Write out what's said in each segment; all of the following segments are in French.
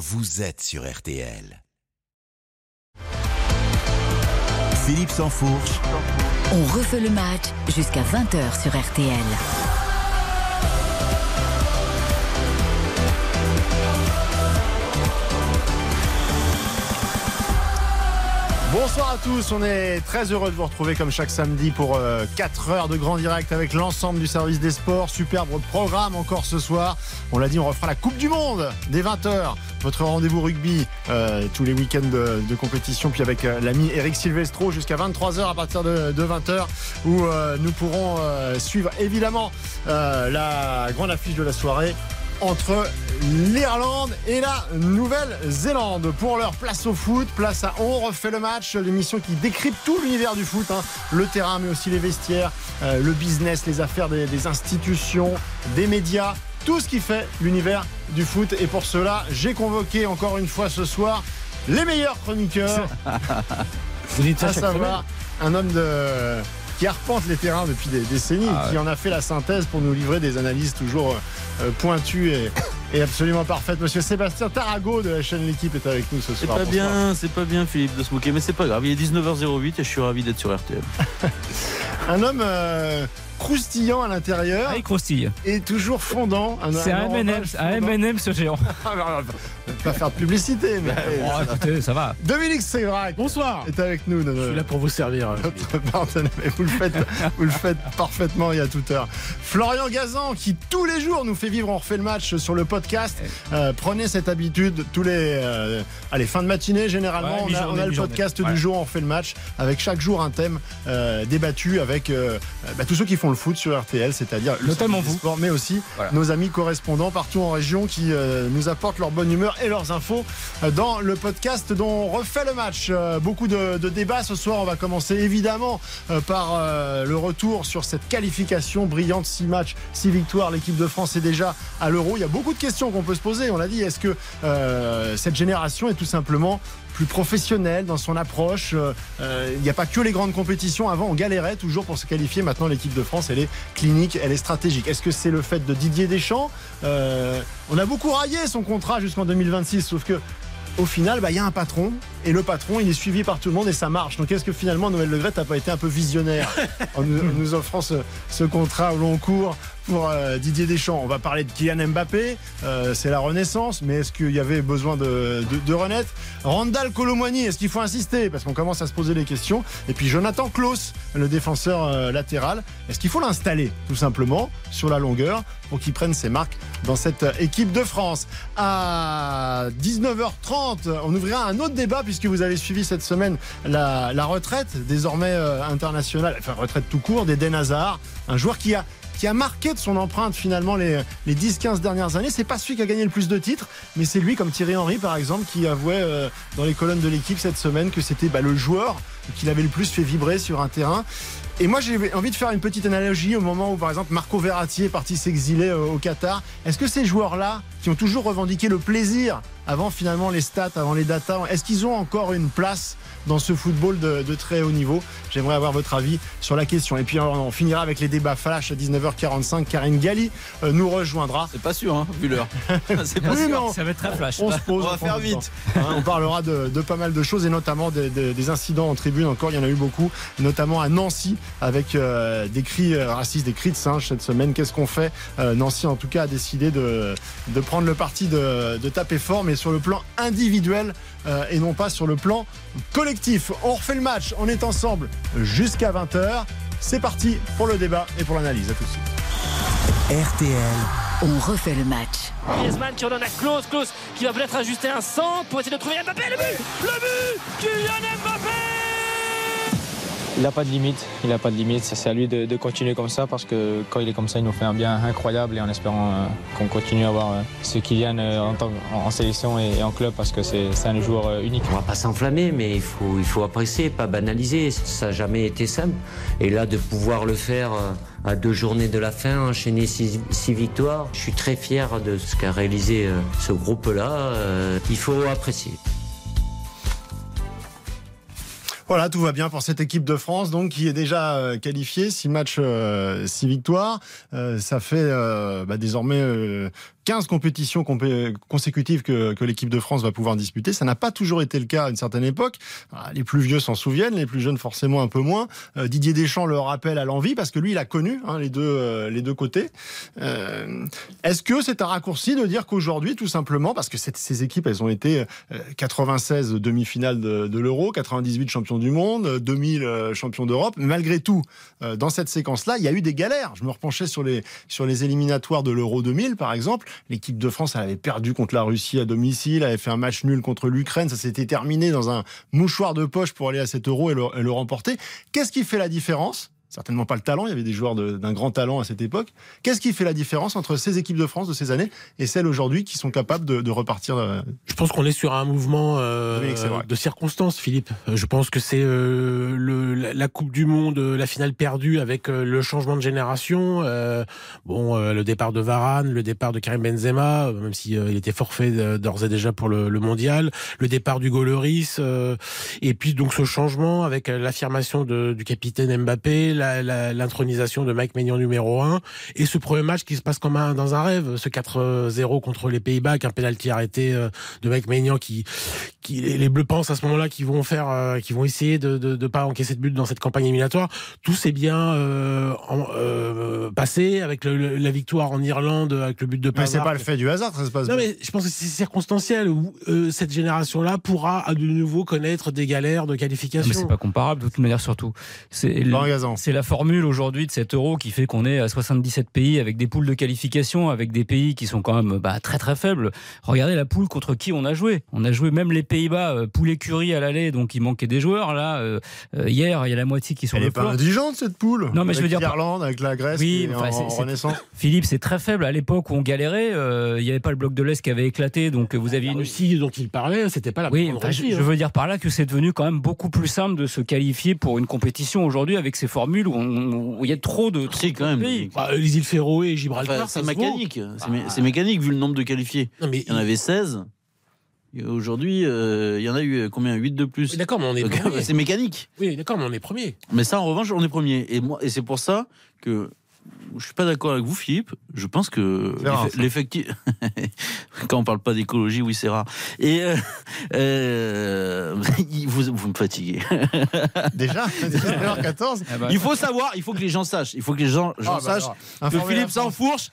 vous êtes sur RTL. Philippe Sansfourche. On refait le match jusqu'à 20h sur RTL. Bonsoir à tous, on est très heureux de vous retrouver comme chaque samedi pour 4 heures de grand direct avec l'ensemble du service des sports. Superbe programme encore ce soir. On l'a dit, on refera la Coupe du Monde dès 20h. Votre rendez-vous rugby euh, tous les week-ends de, compétition, puis avec euh, l'ami Eric Silvestro jusqu'à 23h à partir de, de 20h où euh, nous pourrons suivre évidemment la grande affiche de la soirée entre l'Irlande et la Nouvelle-Zélande. Pour leur place au foot, place à On refait le match, l'émission qui décrypte tout l'univers du foot, hein. le terrain mais aussi les vestiaires, euh, le business, les affaires des, des, institutions, des médias, tout ce qui fait l'univers du foot. Et pour cela, j'ai convoqué encore une fois ce soir les meilleurs chroniqueurs. Vous dites ça à savoir un homme de qui arpente les terrains depuis des décennies, Ah qui en a fait la synthèse pour nous livrer des analyses toujours euh, pointues et, et, absolument parfaites. Monsieur Sébastien Tarago de la chaîne L'équipe est avec nous ce C'est soir. pas Bonsoir. bien, c'est pas bien Philippe de se moquer, mais c'est pas grave. Il est 19h08 et je suis ravi d'être sur RTL. Un homme euh, croustillant à l'intérieur Ah, il croustille. et toujours fondant. Un- C'est un orange M&M, un. M&M ce géant. Ah, bah, bah, bah, Pas faire de publicité, mais. Oh, écoutez, ça va. Dominique Sévrac Bonsoir. est avec nous. Je suis là pour vous servir. notre partenaire. Mais vous le faites, vous le faites parfaitement il y a toute heure. Florian Gazan, qui tous les jours nous fait vivre, on refait le match sur le podcast. Euh, prenez cette habitude tous les, euh, allez, fin de matinée généralement. Ouais, on a, mi-journée, on a le podcast Ouais. du jour, on refait le match avec chaque jour un thème euh, débattu avec euh, bah, tous ceux qui font le foot sur RTL, c'est-à-dire le Notamment vous. sports, mais aussi Voilà. nos amis correspondants partout en région qui euh, nous apportent leur bonne humeur et leurs infos euh, dans le podcast dont on refait le match. Euh, beaucoup de, de débats ce soir. On va commencer évidemment euh, par euh, le retour sur cette qualification brillante. 6 matchs, 6 victoires. L'équipe de France est déjà à l'Euro. Il y a beaucoup de questions qu'on peut se poser. On l'a dit, est-ce que euh, cette génération est tout simplement plus professionnelle dans son approche. Euh, euh, Il n'y a pas que les grandes compétitions. Avant, on galérait toujours pour se qualifier. Maintenant, l'équipe de France, elle est clinique, elle est stratégique. Est-ce que c'est le fait de Didier Deschamps Euh, On a beaucoup raillé son contrat jusqu'en 2026, sauf que au final, bah, il y a un patron et le patron, il est suivi par tout le monde et ça marche. Donc est-ce que finalement, Noël Legret n'a pas été un peu visionnaire en nous, offrant ce contrat au long cours pour euh, Didier Deschamps. On va parler de Kylian Mbappé, euh, c'est la renaissance, mais est-ce qu'il y avait besoin de, renaître? Randall Colomwani, est-ce qu'il faut insister? Parce qu'on commence à se poser les questions. Et puis Jonathan Klaus, le défenseur euh, latéral, est-ce qu'il faut l'installer tout simplement sur la longueur pour qu'il prenne ses marques dans cette équipe de France? À 19h30, on ouvrira un autre débat puisque vous avez suivi cette semaine la, retraite désormais internationale, enfin retraite tout court d'Eden Hazard, un joueur qui a qui a marqué de son empreinte finalement les, les 10-15 dernières années. C'est pas celui qui a gagné le plus de titres, mais c'est lui, comme Thierry Henry par exemple, qui avouait euh, dans les colonnes de l'équipe cette semaine que c'était bah, le joueur qu'il avait le plus fait vibrer sur un terrain. Et moi, j'ai envie de faire une petite analogie au moment où, par exemple, Marco Verratti est parti s'exiler euh, au Qatar. Est-ce que ces joueurs-là, qui ont toujours revendiqué le plaisir avant finalement les stats, avant les datas, est-ce qu'ils ont encore une place dans ce football de, de très haut niveau? J'aimerais avoir votre avis sur la question. Et puis, on, on finira avec les débats flash à 19h45. Karine Galli euh, nous rejoindra. C'est pas sûr, hein, vu l'heure. c'est pas Oui, sûr. Ça va être très flash. On se pose. On va faire vite. Hein, on parlera de, de pas mal de choses et notamment des, des- des incidents en tribune. Encore, il y en a eu beaucoup, notamment à Nancy avec euh, des cris euh, racistes, des cris de singe cette semaine. Qu'est-ce qu'on fait? Euh, Nancy, en tout cas, a décidé de, de prendre le parti de, de taper fort, mais sur le plan individuel euh, et non pas sur le plan collectif. On refait le match. On est ensemble jusqu'à 20h. C'est parti pour le débat et pour l'analyse. À tout de suite. RTL. On refait le match. Griezmann qui redonne à Klaus, Klaus qui va peut-être ajuster un centre pour essayer de trouver Mbappé, le but Le but Kylian Mbappé Il n'a pas de limite, il n'a pas de limite. C'est à lui de, continuer comme ça parce que quand il est comme ça, il nous fait un bien incroyable et en espérant euh, qu'on continue à avoir euh, ce Kylian euh, en, en- sélection et, en club parce que c'est un joueur euh, unique. On va pas s'enflammer, mais il faut, apprécier, pas banaliser. Ça n'a jamais été simple. Et là, de pouvoir le faire euh, à deux journées de la fin, enchaîner six, six victoires, je suis très fier de ce qu'a réalisé ce groupe-là. Il faut apprécier. Voilà, tout va bien pour cette équipe de France, donc qui est déjà euh, qualifiée, six matchs, euh, six victoires. Euh, ça fait euh, bah, désormais 15 compétitions compé- consécutives que, l'équipe de France va pouvoir disputer. Ça n'a pas toujours été le cas à une certaine époque. Ah, Les plus vieux s'en souviennent, les plus jeunes forcément un peu moins. Euh, Didier Deschamps le rappelle à l'envie parce que lui, il a connu hein, les, deux, euh, les deux côtés. Euh, Est-ce que c'est un raccourci de dire qu'aujourd'hui, tout simplement, parce que ces équipes, elles ont été euh, 96 demi-finales de, l'Euro, 98 champions du monde, euh, 2000 euh, champions d'Europe. Malgré tout, dans cette séquence-là, il y a eu des galères. Je me repenchais sur les, sur les éliminatoires de l'Euro 2000, par exemple. L'équipe de France, avait perdu contre la Russie à domicile, avait fait un match nul contre l'Ukraine. Ça s'était terminé dans un mouchoir de poche pour aller à cet Euro et le remporter. Qu'est-ce qui fait la différence? Certainement pas le talent, il y avait des joueurs d'un grand talent à cette époque. Qu'est-ce qui fait la différence entre ces équipes de France de ces années et celles aujourd'hui qui sont capables de, de repartir euh, Je pense qu'on est sur un mouvement euh, de circonstances, Philippe. Euh, Je pense que c'est euh, la, Coupe du Monde, la finale perdue avec euh, le changement de génération. bon, le départ de Varane, le départ de Karim Benzema, même si euh, il était forfait d'ores et déjà pour le, le mondial, le départ du Goloris, euh, et puis donc ce changement avec l'affirmation du capitaine Mbappé, l'intronisation de Mike Maignan numéro 1, et ce premier match qui se passe comme un, dans un rêve, ce 4-0 contre les Pays-Bas, avec un penalty arrêté euh, de Mike Maignan qui, qui les, Bleus pensent à ce moment-là qu'ils vont faire, euh, qu'ils vont essayer de, de, de pas encaisser de but dans cette campagne éliminatoire. Tout s'est bien euh, en- euh, passé avec le- le- la victoire en Irlande, avec le but de Mais c'est Pavard. pas le fait du hasard, ça se passe Non, bien. mais je pense que c'est circonstanciel où euh, cette génération-là pourra à de nouveau connaître des galères de Mais qualification. c'est pas comparable de toute manière surtout. C'est. C'est la formule aujourd'hui de cet euro qui fait qu'on est à 77 pays avec des poules de qualification, avec des pays qui sont quand même bah, très très faibles. Regardez la poule contre qui on a joué. On a joué même les Pays-Bas, euh, poule écurie à l'aller, donc il manquait des joueurs. Là, euh, euh, hier, il y a la moitié qui sont Elle le est pas indigente cette poule. Non, mais je Avec veux dire- l'Irlande, avec la Grèce, Oui, qui est enfin, en, c'est- en c'est- renaissance. Philippe, c'est très faible. À l'époque où on galérait, euh, il n'y avait pas le bloc de l'Est qui avait éclaté, donc vous aviez La une, Russie dont il parlait, c'était pas la Oui, enfin, je, Russie, je hein. veux dire par là que c'est devenu quand même beaucoup plus simple de se qualifier pour une compétition aujourd'hui avec ces formules où, on- où il y a trop de, Si, quand même. pays. Bah, les îles Féroé et Gibraltar, Enfin, c'est mécanique. C'est mé- C'est mécanique vu le nombre de qualifiés. Non, mais Il y en avait 16. Et Aujourd'hui, euh, il y en a eu euh, combien? 8 de plus. Oui, D'accord, mais on est Donc, premier. C'est mécanique. Oui, d'accord, mais on est premier. Mais ça, en revanche, on est premier. Et, moi, et c'est pour ça que je suis pas d'accord avec vous, Philippe. Je pense que l'effectif. Quand on parle pas d'écologie, oui, c'est rare. Et euh, euh, vous, vous me fatiguez. Déjà, 19h14. Ah bah, Il faut savoir, il faut que les gens sachent. Il faut que les gens, gens Ah, bah, sachent que Philippe la France.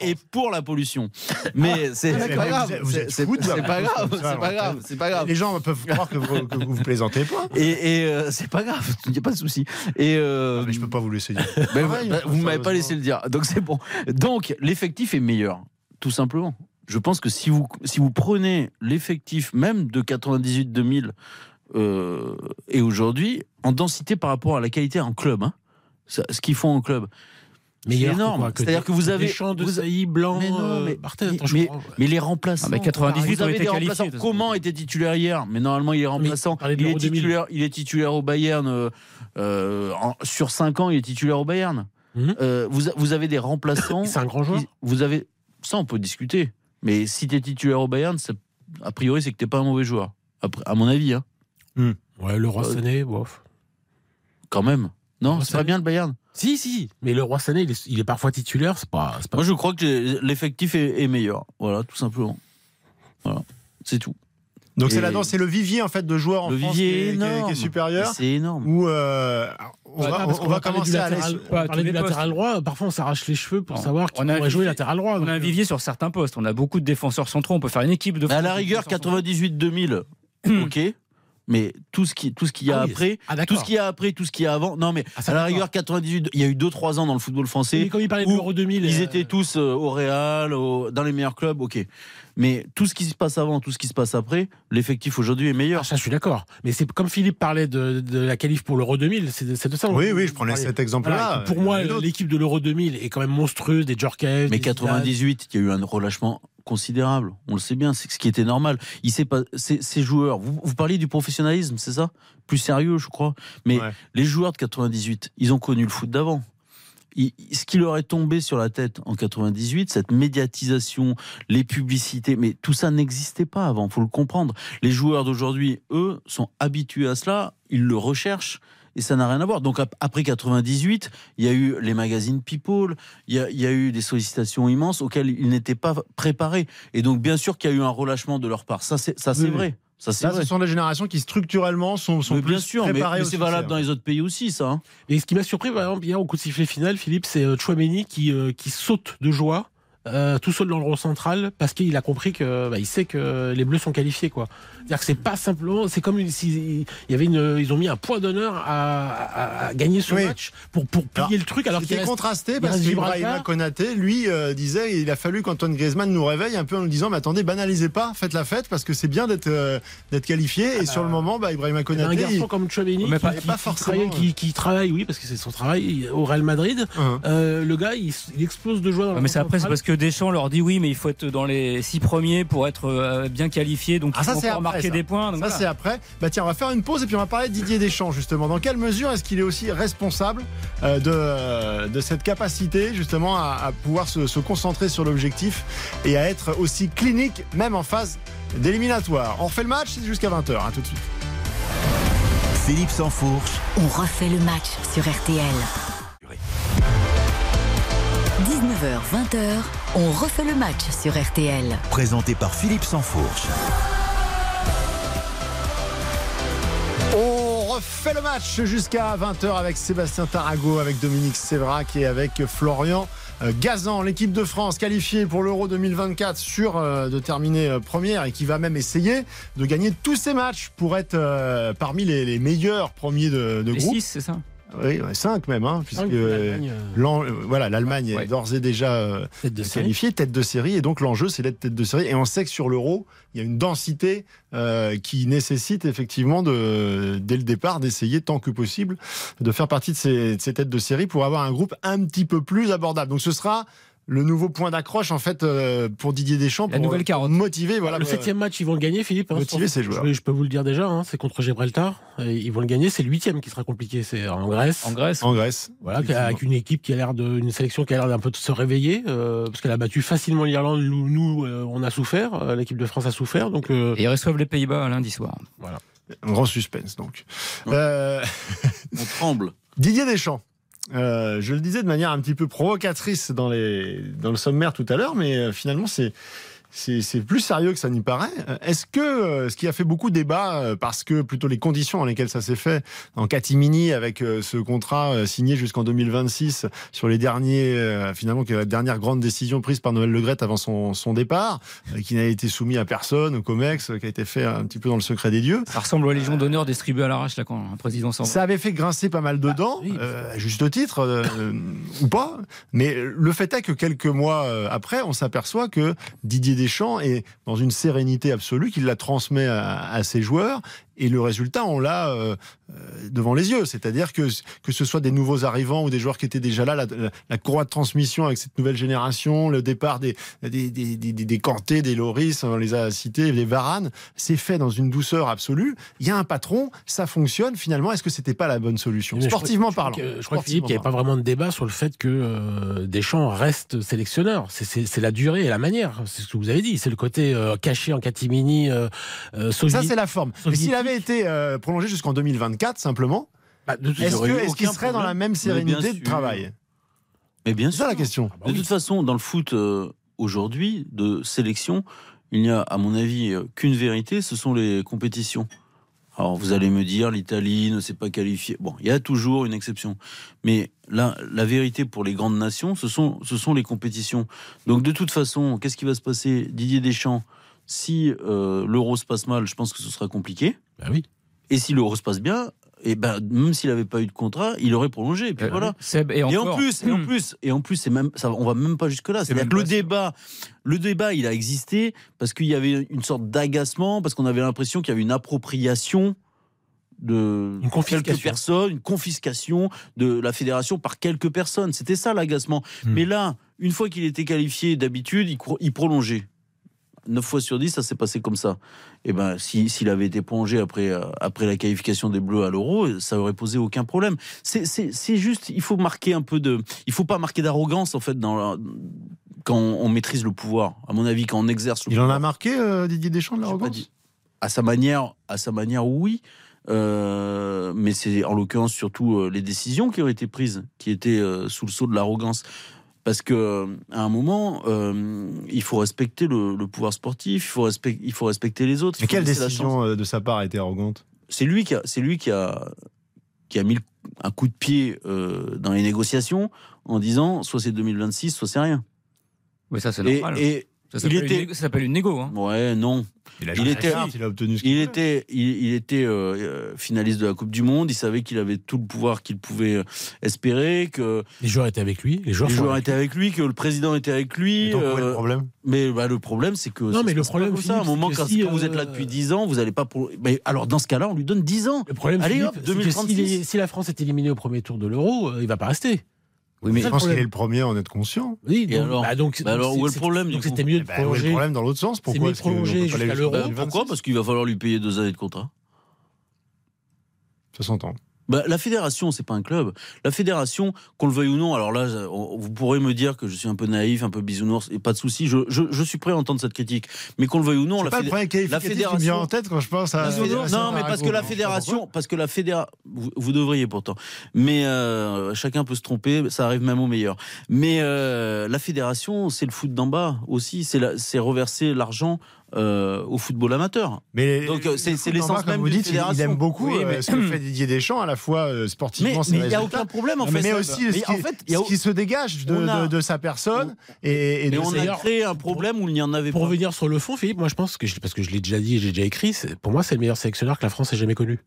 est pour la pollution. Mais c'est Mais c'est pas vous grave. êtes- vous êtes C'est pas grave. C'est pas grave. C'est pas grave. Les gens peuvent croire que vous, que vous plaisantez pas. Et, et, euh, c'est pas grave, il n'y a pas de souci. Et euh, Mais je peux pas vous laisser dire. ben, bah, il vous m'avez pas laissé le dire, donc c'est bon. Donc l'effectif est meilleur, tout simplement. Je pense que si vous si vous prenez l'effectif même de 98-2000 euh, et aujourd'hui en densité par rapport à la qualité en club, hein, ça- ce qu'ils font en club, Meilleur énorme. C'est-à-dire que vous avez- des champs de vous- saillis blancs. Mais non, euh, mais- mais- attends, je mais- comprends. mais les remplaçants. Ah, mais 98 vous ont avez été des remplaçants. Comment était titulaire hier Mais normalement, il est remplaçant. Il est, l'Euro 2000. titulaire, il est titulaire au Bayern. euh, euh, en- sur 5 ans, il est titulaire au Bayern. Mhm. Euh, vous, avez des remplaçants. C'est un grand joueur. Vous avez ça, on peut discuter. Mais si tu es titulaire au Bayern, c'est- a priori, c'est que t'es pas un mauvais joueur. Après, à mon avis, hein, Ouais, le roi Euh, Sané, bof. quand même. Non, c'est ça- pas bien le Bayern. Si, si, mais le roi Sané, il est, il est parfois titulaire, c'est pas, Moi, je crois que l'effectif est, est meilleur. Voilà, tout simplement. Voilà, c'est tout. Donc c'est Et- là-dedans, c'est le vivier en fait de joueurs en Le France vivier qui, est est, qui est- qui énorme. est supérieur. C'est énorme. Où euh, on va, on va parler commencer du à aller. on parler du latéral droit. Parfois, on s'arrache les cheveux pour Non. savoir qui On a un pourrait jouer vivier- latéral droit. On a un donc, vivier sur certains postes. On a beaucoup de défenseurs centraux. On peut faire une équipe de. À la rigueur, défenseurs centraux. 98-2000, ok. Mais tout ce qui, tout ce qu'il y a Ah oui, après, Ah, tout ce qu'il y a après, tout ce qu'il y a avant. Non, mais Ah, à la rigueur, 98, il y a eu 2-3 ans dans le football Mais français. il parlait de où l'Euro 2000. Ils euh, étaient tous euh, au Real, au- dans les meilleurs clubs, ok. Mais tout ce qui se passe avant, tout ce qui se passe après, l'effectif aujourd'hui est Ah, meilleur. ça, je suis d'accord. Mais c'est comme Philippe parlait de, de la qualif pour l'Euro 2000, c'est c'est de ça. Oui, oui, je prenais cet exemple-là. Pour moi, l'équipe de l'Euro 2000 est quand même monstrueuse, des Djorkaeff. Mais des Zidane. 98, il y a eu un relâchement considérable. On le sait bien, c'est ce qui était normal. Il sait pas, ces, joueurs. Vous, vous parliez du professionnalisme, c'est ça? Plus sérieux, je crois. Mais Ouais. les joueurs de 98, ils ont connu le foot d'avant. Ce qui leur est tombé sur la tête en 98, cette médiatisation, les publicités, mais tout ça n'existait pas avant, faut le comprendre. Les joueurs d'aujourd'hui, eux, sont habitués à cela, ils le recherchent et ça n'a rien à voir. Donc ap- après 98, il y a eu les magazines People, il y a, il y a eu des sollicitations immenses auxquelles ils n'étaient pas préparés. Et donc bien sûr qu'il y a eu un relâchement de leur part. Ça c'est ça c'est Oui, vrai. Ça c'est Là, vrai. ce sont des générations qui structurellement sont, sont Mais plus bien sûr, préparées mais c'est valable dans hein. les autres pays aussi, ça. hein. Et ce qui m'a surpris, par exemple, hier au coup de sifflet final, Philippe, c'est euh, Chouameni qui, euh, qui saute de joie. euh, tout seul dans le rond central parce qu'il a compris que bah, il sait que les Bleus sont qualifiés quoi. C'est-à-dire que c'est pas simplement, c'est comme s'il il y avait une, ils ont mis un point d'honneur à, à- à gagner ce Oui. match pour pour plier Alors, le truc alors qu'il C'était reste contrasté parce qu'Ibrahima. Konaté, lui, euh, disait il a fallu qu'Antoine Griezmann nous réveille un peu en nous disant mais attendez, banalisez pas, faites la fête parce que c'est bien d'être euh, d'être qualifié. Et sur le moment, bah, Ibrahima un Konaté, garçon il- comme Chouameni Mais qui, pas- qui- pas qui forcément, travaille, qui, qui travaille, oui, parce que c'est son travail au Real Madrid. Hein. Euh, le gars, il, il explose de joie dans le mais c'est après, c'est parce que Deschamps leur dit oui, mais il faut être dans les six premiers pour être euh, bien qualifié, donc Ah, il ça, c'est après, marquer ça. des points. donc Ça voilà. c'est après. Bah tiens, on va faire une pause et puis on va parler de Didier Deschamps justement. Dans quelle mesure est-ce qu'il est aussi responsable euh, de, euh, de cette capacité justement à, à pouvoir se, se concentrer sur l'objectif et à être aussi clinique même en phase d'éliminatoire? On refait le match c'est jusqu'à 20h, hein, tout de suite. Philippe Sansfourche. On refait le match sur RTL. 19h, 20h, on refait le match sur RTL. Présenté par Philippe Sansfourche. On refait le match jusqu'à 20h avec Sébastien Tarago, avec Dominique Sévrac et avec Florian euh, Gazan. L'équipe de France qualifiée pour l'Euro 2024 sur euh, de terminer euh, première et qui va même essayer de gagner tous ses matchs pour être parmi les, les meilleurs premiers de, de Les groupe. six, c'est ça? Oui, ouais, cinq même, hein, puisque euh, l'Allemagne, euh, euh, voilà, l'Allemagne Ouais. est d'ores et déjà euh, tête de série. qualifiée, tête de série, et donc l'enjeu c'est d'être tête de série. Et on sait que sur l'Euro, il y a une densité euh, qui nécessite effectivement de, dès le départ d'essayer tant que possible de faire partie de ces, de ces têtes de série pour avoir un groupe un petit peu plus abordable. Donc ce sera le nouveau point d'accroche en fait euh, pour Didier Deschamps La pour nouvelle carotte. motiver voilà le euh, septième match, ils vont le gagner, Philippe. hein, motiver ses joueurs. Je, je peux vous le dire déjà, hein, c'est contre Gibraltar. Et ils vont le gagner. C'est le huitième qui sera compliqué. C'est en Grèce. En Grèce. en Grèce. Voilà, avec une équipe qui a l'air de, une sélection qui a l'air d'un peu de se réveiller, euh, parce qu'elle a battu facilement l'Irlande. Nous, nous, euh, on a souffert. euh, L'équipe de France a souffert. Donc, euh, Et ils reçoivent les Pays-Bas lundi soir. Un grand suspense donc. Ouais. Euh, On tremble. Didier Deschamps. Euh, je le disais de manière un petit peu provocatrice dans, dans le sommaire tout à l'heure, mais euh, finalement c'est c'est plus sérieux que ça n'y paraît. Euh, Est-ce que euh, ce qui a fait beaucoup débat, euh, parce que plutôt les conditions dans lesquelles ça s'est fait, en catimini avec ce contrat signé jusqu'en 2026 sur les derniers, finalement, qui est la dernière grande décision prise par Noël Legrette avant son, son départ, qui n'a été soumis à personne, au COMEX, qui a été fait un petit peu dans le secret des dieux. Ça ressemble aux Légions d'honneur distribuées à l'arrache là quand un président s'en va. Ça avait fait grincer pas mal de dents, oui, euh, à juste titre, euh, ou pas. Mais le fait est que quelques mois après, on s'aperçoit que Didier Deschamps est dans une sérénité absolue, qu'il la transmet à, à ses joueurs. Et le résultat, on l'a euh, euh, devant les yeux. C'est-à-dire que que ce soit des nouveaux arrivants ou des joueurs qui étaient déjà là, la, la- la courroie de transmission avec cette nouvelle génération, le départ des des des des, des, des Kanté, des Loris, on les a cités, des Varane, c'est fait dans une douceur absolue. Il y a un patron, ça fonctionne. Finalement, est-ce que c'était pas la bonne solution Mais je sportivement crois- parlant je crois que- Je crois que Philippe, il n'y avait pas vraiment de débat sur le fait que euh, Deschamps reste sélectionneur. C'est- C'est c'est la durée et la manière. C'est ce que vous avez dit. C'est le côté euh, caché en catimini, euh, euh, Ça, soviétique. c'est la forme. Mais s'il avait été euh, prolongé jusqu'au 2024, simplement, Bah, de toute est-ce qu'il aucun serait dans la même sérénité de travail? Mais bien C'est ça la question. bah De toute façon, dans le foot euh, aujourd'hui, de sélection, il n'y a, à mon avis, euh, qu'une vérité, ce sont les compétitions. Alors vous allez me dire, l'Italie ne s'est pas qualifiée. Bon, il y a toujours une exception. Mais là, la vérité pour les grandes nations, ce sont, ce sont les compétitions. Donc de toute façon, qu'est-ce qui va se passer Didier Deschamps, si euh, l'euro se passe mal, je pense que ce sera compliqué. Oui. Et si l'euro se passe bien, et ben, même s'il n'avait pas eu de contrat, il aurait prolongé. Et puis Euh, voilà. Seb, et, Et en encore, plus, et en hmm, plus, et en plus, c'est même, ça, on va même pas jusque là. C'est-à-dire que le sûr. débat, le débat, il a existé parce qu'il y avait une sorte d'agacement, parce qu'on avait l'impression qu'il y avait une appropriation de Une confiscation. quelques personnes, une confiscation de la fédération par quelques personnes. C'était ça l'agacement. Hmm. Mais là, une fois qu'il était qualifié, d'habitude, il prolongeait. 9 fois sur 10, ça s'est passé comme ça. Et ben, si- s'il avait été prolongé après, euh, après la qualification des Bleus à l'Euro, ça aurait posé aucun problème. C'est- juste, il faut marquer un peu de, il faut pas marquer d'arrogance en fait dans la- quand on, on maîtrise le pouvoir. À mon avis, quand on exerce le Il en pouvoir. a marqué, euh, Didier Deschamps, de l'arrogance À sa manière, à sa manière, oui. Euh, mais c'est en l'occurrence surtout les décisions qui ont été prises qui étaient sous le sceau de l'arrogance. Parce que euh, à un moment, euh, il faut respecter le, le pouvoir sportif, il faut, respect- il faut respecter les autres. Mais quelle décision euh, de sa part a été arrogante? C'est lui qui a, c'est lui qui a, qui a mis le- un coup de pied euh, dans les négociations en disant soit c'est 2026, soit c'est rien. Oui, ça c'est normal. et ça il s'appelle une, était, négo- ça s'appelle une négo. Hein. ouais, non. Il, a Il était- il a obtenu ce qu'il Il était, il, il était euh, euh, finaliste de la Coupe du Monde. Il savait qu'il avait tout le pouvoir qu'il pouvait euh, espérer, que Les joueurs étaient avec lui. Les joueurs, les joueurs avec étaient avec lui, que le président était avec lui. Donc, est le euh, problème? mais bah, le problème, c'est que Non, mais le problème, comme ça. À un moment, c'est quand, que si, quand vous êtes là euh, depuis 10 ans, vous n'allez pas. Pour... Mais alors, dans ce cas-là, on lui donne 10 ans. Le problème, Allez, Philippe, hop, c'est que 2036. si, si la France est éliminée au premier tour de l'Euro, euh, il va pas rester. Oui, mais Je le pense qu'il est le premier à en être conscient. Oui, Et donc, alors bah, donc, Bah alors, où est le problème, Donc c'était mieux de Eh ben, où est le prolonger. problème dans l'autre sens? Pourquoi mieux de prolonger jusqu'à jusqu'au l'Euro. 2026? Pourquoi? Parce qu'il va falloir lui payer deux années de contrat. Ça s'entend. Bah, la fédération, c'est pas un club. La fédération, qu'on le veuille ou non, alors là, vous pourrez me dire que je suis un peu naïf, un peu bisounours, et pas de souci, je, je, je suis prêt à entendre cette critique. Mais qu'on le veuille ou non, la, pas le fédé- premier qualificatif qui me vient fédération- en tête quand je pense à. la non, mais parce que la fédération, parce que la fédération, vous, vous devriez pourtant. Mais euh, chacun peut se tromper, ça arrive même au meilleur. Mais euh, la fédération, c'est le foot d'en bas aussi, c'est la- c'est reverser l'argent euh, au football amateur. Mais Donc, euh, c'est- l'essence même vous dites, il- aime beaucoup Oui, euh, mais- ce que fait Didier Deschamps, à la fois euh, Mais sportivement, mais il n'y a aucun problème en fait. mais aussi Mais ce qui, en fait, il y a ce qui se dégage de, on a- de- de sa personne et, et Mais de on a créé un problème où il n'y en avait Pour pas. revenir sur le fond, Philippe, moi je pense que, je- parce que je l'ai déjà dit et j'ai déjà écrit, pour moi c'est le meilleur sélectionneur que la France ait jamais connu.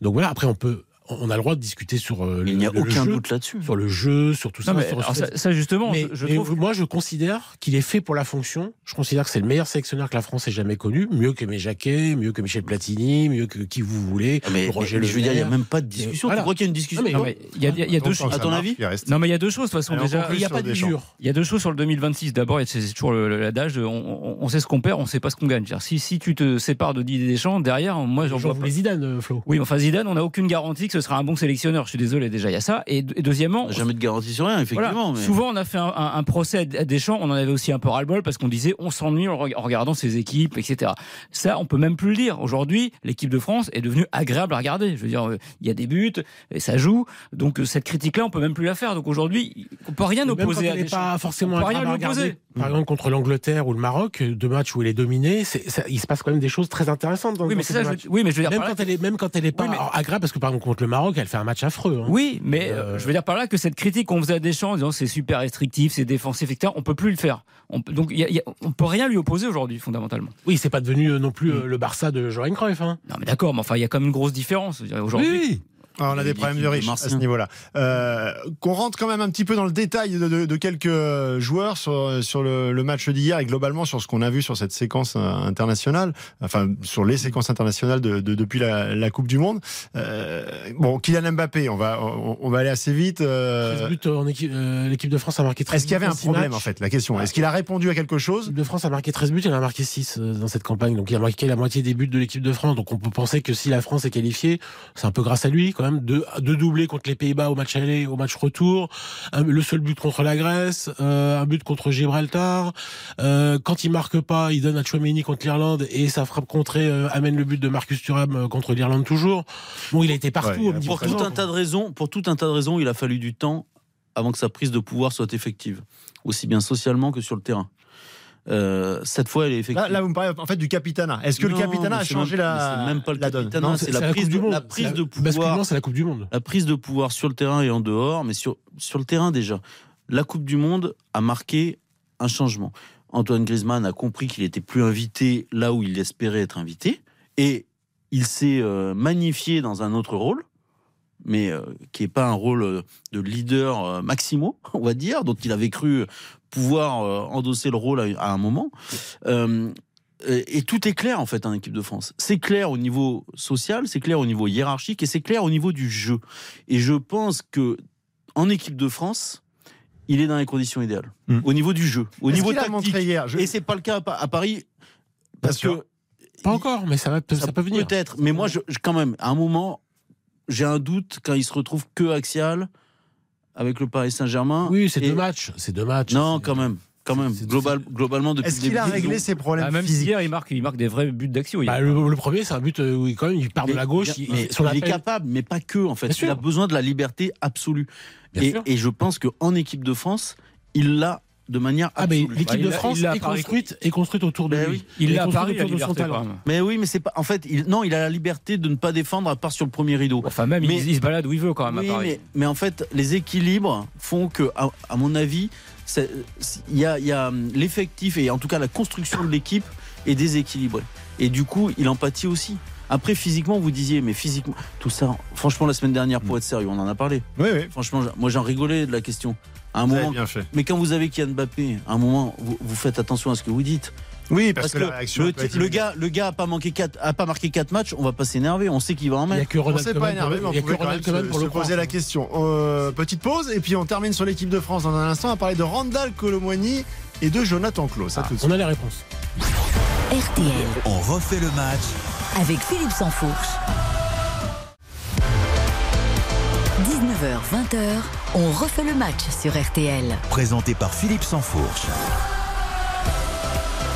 Donc voilà, après on peut, on a le droit de discuter sur euh, le, Il n'y a le aucun jeu, doute là-dessus. sur le jeu, sur tout ça. Mais sur- ça, ça, justement, mais, je, je mais trouve. moi, je considère qu'il est fait pour la fonction. Je considère que c'est le meilleur sélectionneur que la France ait jamais connu, mieux que Jacquet, mieux que Michel Platini, mieux que qui vous voulez, Ah, Mais, Roger mais je veux dire, il n'y a même pas de discussion. Voilà. Tu crois qu'il y a une discussion Non, mais- Non, mais il y a, il y a- il y a deux choses. à ton marche, avis. Non, mais il y a deux choses. De toute façon, déjà, Il n'y a sur pas de. Il y a deux choses sur le 2026. D'abord, c'est toujours l'adage on, sait ce qu'on perd, on sait pas ce qu'on gagne. Si, si tu te sépares de Didier Deschamps, derrière, moi, j'en vois pas. Zidane, euh, Flo. Oui, enfin, Zidane, on n'a aucune garantie que ce sera un bon sélectionneur. Je suis désolé, déjà, il y a ça. Et, et deuxièmement, jamais de garantie sur rien, effectivement. Voilà. mais- Souvent, on a fait un, un- un procès à Deschamps, on en avait aussi un peu ras-le-bol parce qu'on disait on s'ennuie en reg- en regardant ses équipes, etc. Ça, on peut même plus le dire. Aujourd'hui, l'équipe de France est devenue agréable à regarder. Je veux dire, euh, il y a des buts, et ça joue. Donc, euh, cette critique-là, on peut même plus la faire. Donc, aujourd'hui, on peut rien Même quand opposer à elle n'est Deschamps. pas forcément On peut rien agréable à opposer. regarder. Par exemple, contre l'Angleterre ou le Maroc, deux matchs où il est dominé, c'est- ça- il se passe quand même des choses très intéressantes dans, Oui, mais ça, je- oui, mais je veux dire Même là- quand, elle est, même quand elle est pas Oui, mais- alors, agréable, parce que par exemple, contre le Maroc, elle fait un match affreux. hein. Oui, mais Euh, euh, je veux dire par là que cette critique qu'on faisait à Deschamps en disant c'est super restrictif, c'est défensif, etc., on peut plus le faire. On, donc y a- il y a- on peut rien lui opposer aujourd'hui, fondamentalement. Oui, c'est pas devenu euh, non plus euh, le Barça de Johan Cruyff. Hein. Non, mais d'accord, mais enfin, il y a quand même une grosse différence. Aujourd'hui, Ah, on a des problèmes de riches à ce niveau-là. Euh, Qu'on rentre quand même un petit peu dans le détail de, de- de quelques joueurs sur, sur le, le match d'hier et globalement sur ce qu'on a vu sur cette séquence euh, internationale, enfin sur les séquences internationales de, de- depuis la, la Coupe du Monde. Euh, bon, Kylian Mbappé, on va, on, on va aller assez vite. euh, 13 buts en équipe, euh, l'équipe de France a marqué 13 Est-ce qu'il y avait un problème matchs. en fait La question? Est-ce qu'il a répondu à quelque chose? L'équipe de France a marqué 13 buts, elle en a marqué 6 euh, dans cette campagne. Donc il a marqué la moitié des buts de l'équipe de France. Donc on peut penser que si la France est qualifiée, c'est un peu grâce à lui quand même. Deux, deux doublés contre les Pays-Bas au match aller, au match retour. Un- le seul but contre la Grèce, euh, un but contre Gibraltar. Euh, quand il marque pas, il donne à Chouameni contre l'Irlande et sa frappe contrée euh, amène le but de Marcus Thuram contre l'Irlande toujours. Bon, il a été partout. Ouais, Pour tout un tas de raisons, pour tout un tas de raisons, il a fallu du temps avant que sa prise de pouvoir soit effective, aussi bien socialement que sur le terrain. Euh, cette fois, elle est effective. là, là, vous me parlez en fait du capitanat. Est-ce que le Non, mais a changé même- la, c'est même pas le la Non, c'est la la prise du de- Monde. la prise C'est de pouvoir. C'est la Coupe du Monde. la prise de pouvoir sur le terrain et en dehors, mais sur, sur le terrain déjà. La Coupe du Monde a marqué un changement. Antoine Griezmann a compris qu'il était plus invité là où il espérait être invité et il s'est euh, magnifié dans un autre rôle, mais euh, qui n'est pas un rôle de leader euh, maximo, on va dire, dont il avait cru pouvoir euh, endosser le rôle à, à un moment. Euh, et et tout est clair en fait en équipe de France. C'est clair au niveau social, c'est clair au niveau hiérarchique et c'est clair au niveau du jeu. Et je pense que en équipe de France, il est dans les conditions idéales Mm. au niveau du jeu, au niveau tactique. hier je- Et c'est pas le cas à Pa- à Paris parce que Pas encore, mais ça, va, ça, peut venir. Peut-être, mais moi, je, je- quand même, à un moment, j'ai un doute quand il se retrouve que axial avec le Paris Saint-Germain. Oui, c'est Et- deux matchs. C'est deux matchs. Non, quand même. quand même. Global, globalement, depuis Est-ce qu'il a réglé ses problèmes Ah, même si physiques hier, il marque, il marque des vrais buts d'action. Bah, le, le premier, c'est un but euh, où il, quand même, il part de la gauche. il, mais il est capable, mais pas que en fait. Bien sûr. Il a besoin de la liberté absolue. Et je pense qu'en équipe de France, il l'a de manière Ah, mais absolue. l'équipe Bah, de France il est construite, est construite autour de Ben lui. oui. Il est l'a Paris, la autour de son talent. Mais oui, mais c'est pas. En fait, il, non, il a la liberté de ne pas défendre à part sur le premier rideau. Enfin, même, Mais- il, il se balade où il veut quand même Oui, à Paris. mais, mais en fait, les équilibres font que, à, à mon avis, il y a, il y a, hum, l'effectif et en tout cas la construction de l'équipe est déséquilibrée. Et du coup, il empathie aussi. Après, physiquement, vous disiez, mais physiquement, tout ça, franchement, la semaine dernière, pour être sérieux, on en a parlé. Oui, oui. Franchement, moi, j'en rigolais de la question. À un Vous avez moment, bien fait. mais quand vous avez Kylian Mbappé, à un moment, vous, vous faites attention à ce que vous dites. Oui, parce, Parce, que, que, la réaction le, gars, le gars a pas manqué quatre, a pas marqué quatre matchs, on va pas s'énerver. On sait qu'il va en Il n'y a mettre. que On Ronald s'est pas énervé, mais on il a pouvait quand même se, pour se le poser croire. la question. Euh, petite pause, et puis on termine sur l'équipe de France dans un instant. On va parler de Randall Colomwani et de Jonathan Klaus. Suite. On a les réponses. RTL On refait le match avec Philippe Sansfourche. 19h, 20h, on refait le match sur RTL. présenté par Philippe Sansfourche.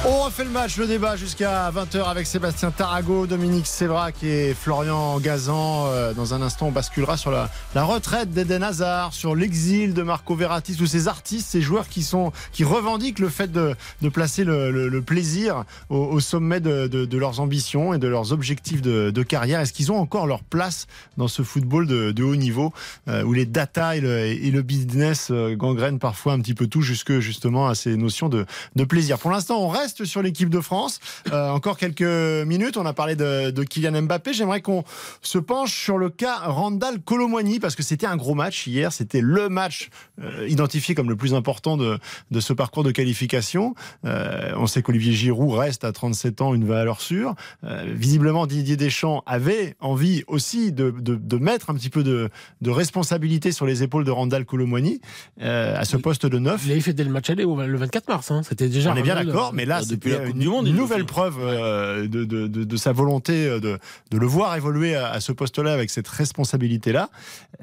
On refait le match, le débat jusqu'à 20h avec Sébastien Tarago, Dominique Sévrac et Florian Gazan. Euh, Dans un instant, on basculera sur la, retraite d'Eden Hazard, sur l'exil de Marco Verratti, tous ces artistes, ces joueurs qui, sont, qui revendiquent le fait de, de placer le, le- le plaisir au, au sommet de, de- de leurs ambitions et de leurs objectifs de, carrière. Est-ce qu'ils ont encore leur place dans ce football de, de haut niveau euh, où les data et le, et le business euh, gangrènent parfois un petit peu tout jusque justement à ces notions de, de plaisir? Pour l'instant, on reste sur l'équipe de France. Euh, encore quelques minutes. On a parlé de, de Kylian Mbappé. J'aimerais qu'on se penche sur le cas Randall Colomwani parce que c'était un gros match hier. C'était le match euh, identifié comme le plus important de, de ce parcours de qualification. Euh, on sait qu'Olivier Giroud reste à 37 ans une valeur sûre. Visiblement, Didier Deschamps avait envie aussi de, de, mettre un petit peu de, de responsabilité sur les épaules de Randall Colomwani à ce poste de neuf. Il avait fait dès le match aller le 24 mars. hein. C'était déjà. On est bien d'accord, mais là, depuis la Coupe une, du Monde, une nouvelle preuve euh, de, de- de- de sa volonté euh, de, le voir évoluer à, à ce poste-là avec cette responsabilité-là.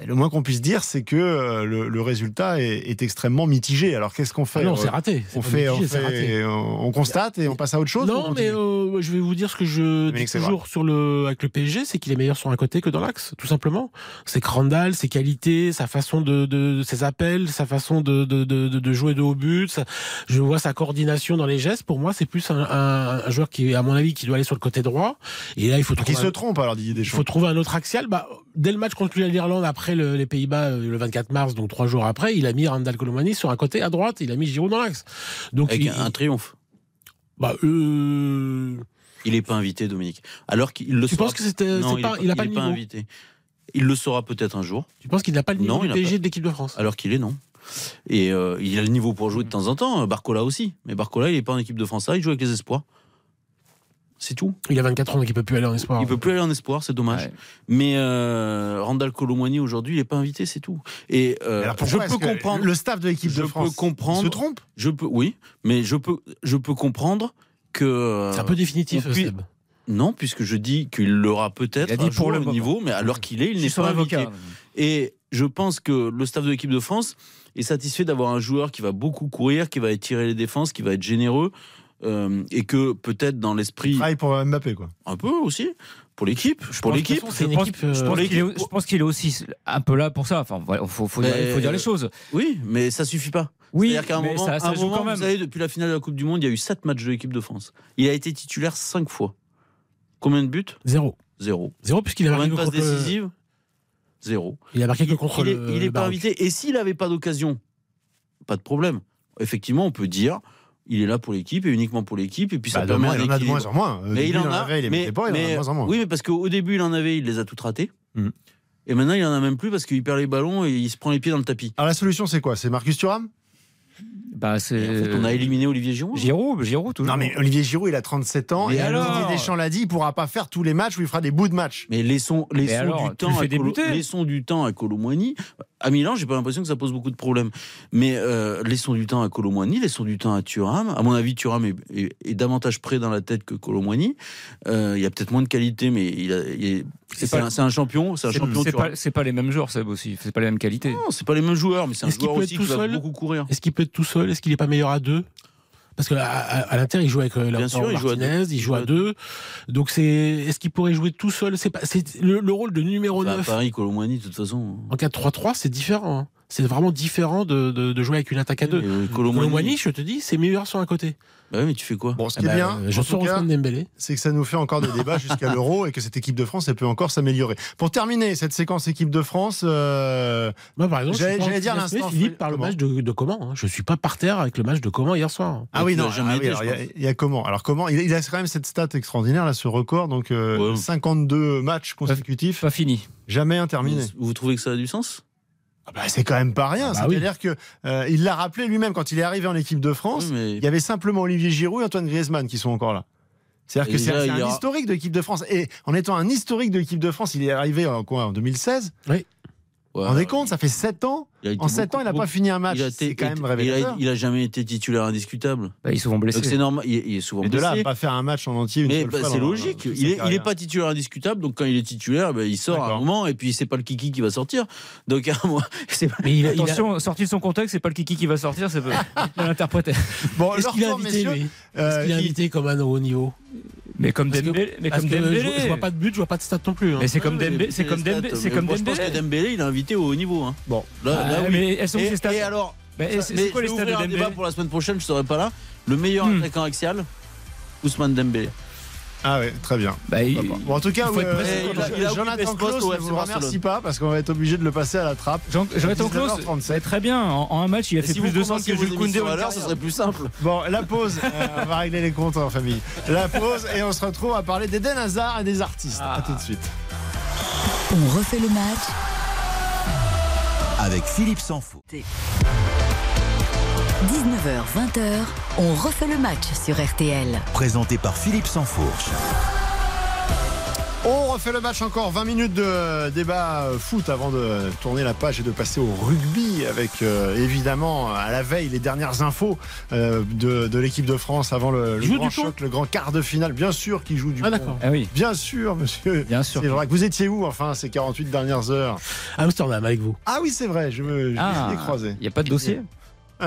Le moins qu'on puisse dire, c'est que euh, le, le résultat est, est extrêmement mitigé. Alors, qu'est-ce qu'on Ah fait non, Euh, c'est raté. On fait, on, mitigé, raté. fait on, on constate et on passe à autre chose Non, mais euh, je vais vous dire ce que je dis toujours sur le, avec le PSG, c'est qu'il est meilleur sur un côté que dans l'axe, tout simplement. C'est que Randall, ses qualités, sa façon de, ses appels, sa façon de, jouer de haut but, je vois sa coordination dans les gestes. Pour moi, c'est plus un, un, un joueur qui, à mon avis, qui doit aller sur le côté droit. Et là, il faut Qui trouver se un- trompe alors, Didier il Deschamps faut trouver un autre axial. Bah, dès le match contre l'Irlande, après le- les Pays-Bas, euh, le 24 mars, donc trois jours après, il a mis Randall Colomani sur un côté à droite, il a mis Giroud dans l'axe. Donc, Avec il, un triomphe. bah, euh, Il n'est pas invité, Dominique. Alors qu'il le tu penses que c'était, Non, il pas, il pas il invité. Il le sera peut-être un jour, Tu penses qu'il n'a pas le niveau Non, du il a PSG pas. de l'équipe de France alors qu'il est non. Et euh, il a le niveau pour jouer de temps en temps. Barcola aussi. Mais Barcola, il n'est pas en équipe de France. Il joue avec les espoirs. C'est tout. Il a 24 ans, donc il peut plus aller en espoir. Il peut plus aller en espoir, c'est dommage. Ouais. Mais euh, Randall Colomwani aujourd'hui, il n'est pas invité, c'est tout. Et euh, alors, je peux comprendre. Le staff de l'équipe de France peux comprendre. se trompe Je peux, oui, mais je peux, je peux comprendre que. C'est un peu définitif, on puisse- Seb. Non, puisque je dis qu'il l'aura peut-être dit pour jour le moment. niveau, mais alors qu'il est, il n'est pas invité. avocat. Et je pense que le staff de l'équipe de France est satisfait d'avoir un joueur qui va beaucoup courir, qui va étirer les défenses, qui va être généreux, euh, et que peut-être dans l'esprit, Travaille pour Mbappé, quoi. un peu aussi, pour l'équipe, pour Je une pense, équipe, je euh, pense l'équipe- qu'il est, je pense qu'il est aussi un peu là pour ça. Enfin, voilà, faut, faut, dire, Mais- faut dire les choses. Oui, mais ça suffit pas. Oui, C'est-à-dire qu'à un mais moment, ça, ça un joue moment, quand même. vous savez, depuis la finale de la Coupe du Monde, il y a eu 7 matchs de l'équipe de France. Il a été titulaire 5 fois. Combien de buts? Zéro. Zéro. Zéro, puisqu'il a Combien marqué de passes décisives Zéro. Il a marqué que contre il est, le. il est le pas invité. Et s'il n'avait pas d'occasion, pas de problème. Effectivement, on peut dire, il est là pour l'équipe et uniquement pour l'équipe, et puis ça Bah, permet il en a de moins en moins. Mais il en a. avait, il les mais, mettait pas, il en a de mais- moins en moins. Oui, mais parce qu'au début, il en avait, il les a toutes ratées. Mhm. Et maintenant, il en a même plus parce qu'il perd les ballons et il se prend les pieds dans le tapis. Alors la solution, c'est quoi? C'est Marcus Thuram? Bah, Et c'est. en fait, on a éliminé Olivier Giroud. Giroud, Giroud, toujours. Non, mais Olivier Giroud, il a 37 ans. Mais et alors Didier Deschamps l'a dit, il pourra pas faire tous les matchs où il fera des bouts de match. Mais laissons, laissons alors, du temps à Colo- laissons du temps à Colomboigny. À Milan, j'ai pas l'impression que ça pose beaucoup de problèmes. Mais euh, laissons du temps à Colomboigny, laissons du temps à Thuram. À mon avis, Thuram est, est- est davantage près dans la tête que Colomboigny. Euh, il y a peut-être moins de qualité, mais il, a- il est C'est pas- un, c'est un champion, c'est un C'est champion. pas, c'est pas les mêmes joueurs, Seb aussi. C'est pas les mêmes qualités. Non, c'est pas les mêmes joueurs, mais c'est un Est-ce qu'il joueur peut aussi être qui tout va seul beaucoup courir. Est-ce qu'il peut être tout seul Est-ce qu'il n'est pas meilleur à deux? Parce que à, à, à l'Inter, il joue avec euh, Bien sûr, il joue à Martinez, il joue à deux. Donc c'est, est-ce qu'il pourrait jouer tout seul? C'est pas, c'est le, le rôle de numéro à 9 Paris, Colomboigny, de toute façon. en 4-3-3, c'est différent. hein. C'est vraiment différent de, de, de jouer avec une attaque à deux. Euh, je te dis, ses meilleurs sont à côté. Bah oui, mais tu fais quoi Bon, ce Ah qui est bah, bien, je en sors Ousmane Dembélé. c'est que ça nous fait encore des débats jusqu'à l'Euro et que cette équipe de France, elle peut encore s'améliorer. Pour terminer cette séquence équipe de France, euh, Moi, par exemple, J'allais- dire l'instant, Philippe par le match de, de comment hein? Je suis pas par terre avec le match de comment hier soir. ah oui il non, ah oui, il y a- y, comment? Alors comment? Il, il a quand même cette stat extraordinaire là, ce record, donc euh, Ouais. 52 matchs consécutifs, Pas fini. jamais interminé. Vous, vous trouvez que ça a du sens? Ah bah, c'est quand même pas rien. Ah bah oui. C'est-à-dire que euh, il l'a rappelé lui-même quand il est arrivé en équipe de France. Oui, mais- Il y avait simplement Olivier Giroud et Antoine Griezmann qui sont encore là. C'est-à-dire que c'est un aura- historique de l'équipe de France. Et en étant un historique de l'équipe de France, il est arrivé en, quoi, en 2016. Vous vous Ouais, rendez compte Ça fait 7 ans. En 7 beaucoup- ans, il n'a pas fini un match. il a été- C'est quand même révélateur. Il a, jamais été titulaire indiscutable. Bah, ils sont souvent Donc c'est blessés. normal. Il, est- il est souvent Et de là, à blessé. pas faire un match en entier une Mais bah, c'est logique. Il est, est carrière. pas titulaire indiscutable, donc quand il est titulaire, bah, il sort à un moment et puis c'est pas le kiki qui va sortir. Donc à moi, c'est pas- Mais il a, il a- Attention, sorti de son contexte, c'est pas le kiki qui va sortir, c'est l'interpréter. Bon, est-ce qu'il Euh, Est-ce qu'il a il- invité comme un haut niveau? Mais comme Dembélé, mais comme je, Dembélé. je vois pas de but, je vois pas de stats non plus. hein. Mais c'est comme Dembélé, c'est comme Dembélé, c'est mais comme moi, Je pense que Dembélé. Dembélé, il a invité au haut niveau. hein. Bon, Là, Ah, là, oui. mais elles sont ces stats et alors, Mais c'est quoi les stats de ouvrir un débat Dembélé pour la semaine prochaine, je serai pas là. Le meilleur Hmm. attaquant axial, Ousmane Dembélé. Ah ouais, très bien. Bah, il-. Bon, en tout cas, être euh, précis. Il a- il a Jonathan ce Klaus au ne vous remercie pas parce qu'on va être obligé de le passer à la trappe. Jean- Jonathan Klaus, 19h37. c'est très bien. En, en un match, il a Et fait si plus vous de commenciez que Jules Koundé ça carrière. serait plus simple. Bon, la pause, euh, on va régler les comptes en famille. La pause et on se retrouve à parler d'Eden Hazard et des artistes. Ah. À tout de suite. On refait le match Avec Philippe Sansfour. 19h, 20h. On refait le match sur RTL. Présenté par Philippe Sansfourche. On refait le match encore 20 minutes de débat foot avant de tourner la page et de passer au rugby avec euh, évidemment à la veille les dernières infos euh, de, de l'équipe de France avant le, grand choc, le grand quart de finale. Bien sûr qu'il joue du Ah d'accord. Ah oui, Bien sûr, monsieur. bien sûr. C'est vrai que vous étiez où enfin ces 48 dernières heures? Amsterdam avec vous. Ah oui, c'est vrai, je me je Ah, croisé. il n'y a pas de dossier?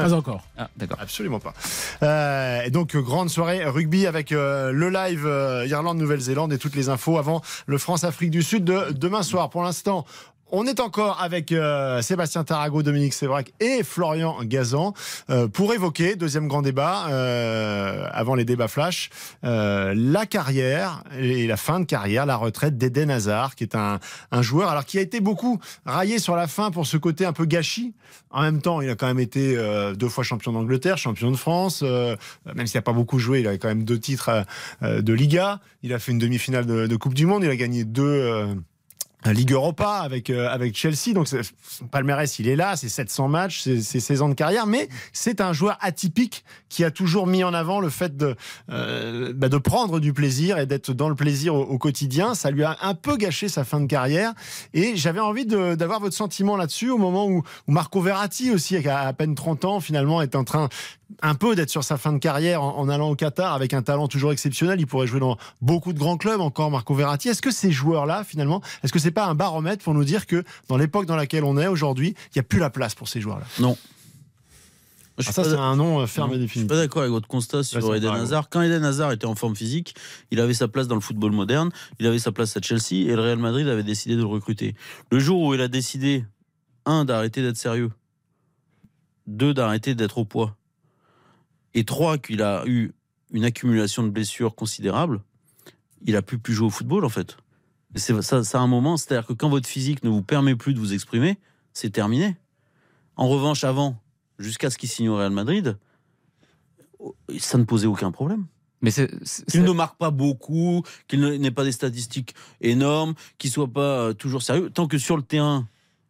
Pas encore. Ah, d'accord. Absolument pas. Euh, et donc, euh, grande soirée rugby avec euh, le live euh, Irlande-Nouvelle-Zélande et toutes les infos avant le France-Afrique du Sud de demain soir. Pour l'instant, on est encore avec euh, Sébastien Tarago, Dominique Sévrac et Florian Gazan euh, pour évoquer, deuxième grand débat, euh, avant les débats flash, euh, la carrière et la fin de carrière, la retraite d'Eden Hazard, qui est un, un joueur alors qui a été beaucoup raillé sur la fin pour ce côté un peu gâchis. En même temps, il a quand même été euh, deux fois champion d'Angleterre, champion de France. euh, même s'il n'a pas beaucoup joué, il a quand même deux titres de Liga. Il a fait une demi-finale de, de Coupe du Monde. Il a gagné deux. Ligue Europa avec euh, avec Chelsea. Donc son palmarès il est là c'est 700 matchs c'est c'est 16 ans de carrière mais c'est un joueur atypique qui a toujours mis en avant le fait de euh, bah, de prendre du plaisir et d'être dans le plaisir au, quotidien. Ça lui a un peu gâché sa fin de carrière. Et j'avais envie d'avoir votre sentiment là-dessus au moment où, Marco Verratti aussi à peine 30 ans finalement est en train un peu d'être sur sa fin de carrière en, en allant au Qatar avec un talent toujours exceptionnel. Il pourrait jouer dans beaucoup de grands clubs encore, Marco Verratti. Est-ce que ces joueurs-là, finalement, est-ce que c'est pas un baromètre pour nous dire que dans l'époque dans laquelle on est aujourd'hui, il n'y a plus la place pour ces joueurs-là? Non. Je suis Ah, Ça, pas c'est un nom euh, ferme Non, et Je suis définitif. pas d'accord avec votre constat sur Eden pas grave. Hazard. Quand Eden Hazard était en forme physique, il avait sa place dans le football moderne, il avait sa place à Chelsea et le Real Madrid avait décidé de le recruter. Le jour où il a décidé, un, d'arrêter d'être sérieux, deux, d'arrêter d'être au poids, et trois, qu'il a eu une accumulation de blessures considérable, il a pu plus jouer au football en fait. C'est ça, ça a un moment, c'est-à-dire que quand votre physique ne vous permet plus de vous exprimer, c'est terminé. En revanche, avant, jusqu'à ce qu'il signe au Real Madrid, ça ne posait aucun problème. Mais c'est. Qu'il ne marque pas beaucoup, qu'il n'ait pas des statistiques énormes, qu'il soit pas euh, toujours sérieux. Tant que sur le terrain,